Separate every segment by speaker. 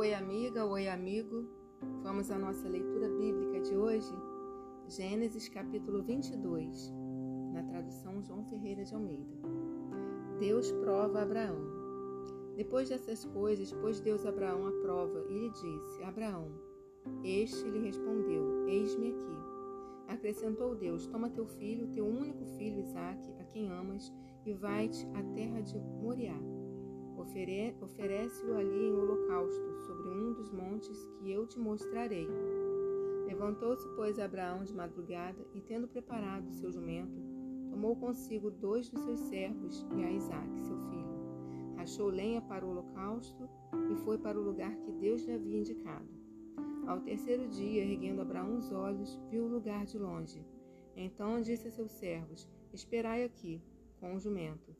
Speaker 1: Oi, amiga, oi, amigo. Vamos à nossa leitura bíblica de hoje, Gênesis capítulo 22, na tradução João Ferreira de Almeida. Deus prova Abraão. Depois dessas coisas, pôs Deus Abraão à prova e lhe disse: Abraão. Este lhe respondeu: Eis-me aqui. Acrescentou Deus: Toma teu filho, teu único filho Isaque, a quem amas, e vai-te à terra de Moriá Ofere Oferece-o ali em holocausto, sobre um dos montes que eu te mostrarei. Levantou-se, pois, Abraão de madrugada, e tendo preparado seu jumento, tomou consigo dois dos seus servos e a Isaque, seu filho. Rachou lenha para o holocausto e foi para o lugar que Deus lhe havia indicado. Ao terceiro dia, erguendo Abraão os olhos, viu o lugar de longe. Então disse a seus servos: Esperai aqui, com o jumento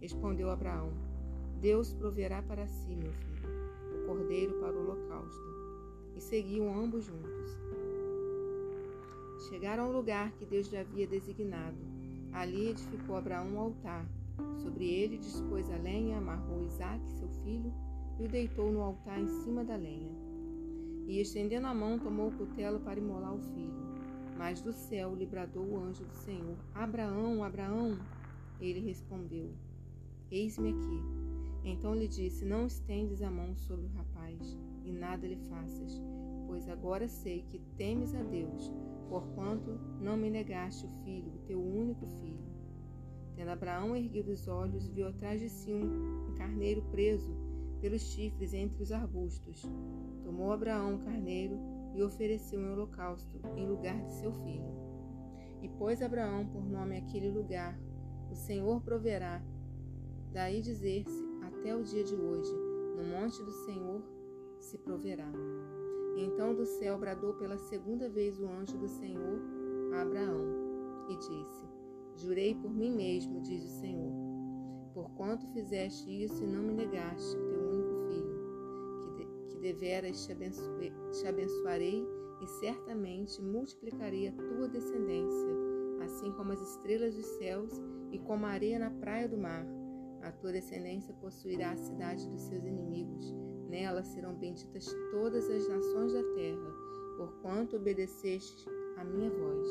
Speaker 1: Respondeu Abraão: Deus proverá para si, meu filho, o cordeiro para o holocausto. E seguiam ambos juntos. Chegaram ao lugar que Deus lhe havia designado. Ali edificou Abraão um altar. Sobre ele dispôs a lenha, amarrou Isaque, seu filho, e o deitou no altar em cima da lenha. E estendendo a mão, tomou o cutelo para imolar o filho. Mas do céu lhe bradou o anjo do Senhor: Abraão, Abraão! Ele respondeu: Eis-me aqui. Então lhe disse: Não estendes a mão sobre o rapaz, e nada lhe faças, pois agora sei que temes a Deus, porquanto não me negaste o filho, o teu único filho. Tendo Abraão erguido os olhos, viu atrás de si um carneiro preso pelos chifres entre os arbustos. Tomou Abraão o carneiro e ofereceu em holocausto em lugar de seu filho. E pôs Abraão por nome aquele lugar: O Senhor proverá Daí dizer-se, até o dia de hoje, no monte do Senhor se proverá. Então do céu bradou pela segunda vez o anjo do Senhor a Abraão e disse: Jurei por mim mesmo, diz o Senhor, porquanto fizeste isso e não me negaste teu único filho, que, de, que deveras te, abençoe, te abençoarei e certamente multiplicarei a tua descendência, assim como as estrelas dos céus e como a areia na praia do mar a tua descendência possuirá a cidade dos seus inimigos. Nela serão benditas todas as nações da terra, porquanto obedeceste a minha voz.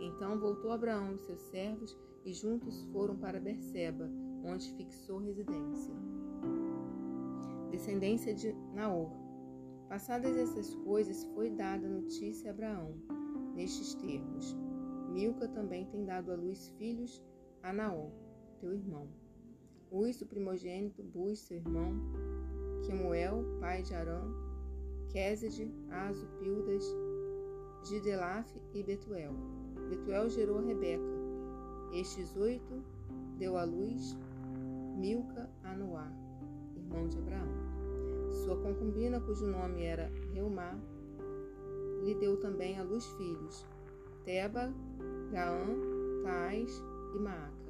Speaker 1: Então voltou Abraão e seus servos e juntos foram para Berseba, onde fixou residência. Descendência de Naor. Passadas essas coisas, foi dada notícia a Abraão, nestes termos: Milca também tem dado à luz filhos a Naor, teu irmão. Uz, o primogênito, Bus, seu irmão, Quemuel, pai de Arã, Quesed, Azo, Pildas, Gidelaf e Betuel. Betuel gerou Rebeca. Estes oito deu à luz Milca a Noá, irmão de Abraão. Sua concubina, cujo nome era Reumá, lhe deu também à luz filhos, Teba, Gaã, Taás e Maaca.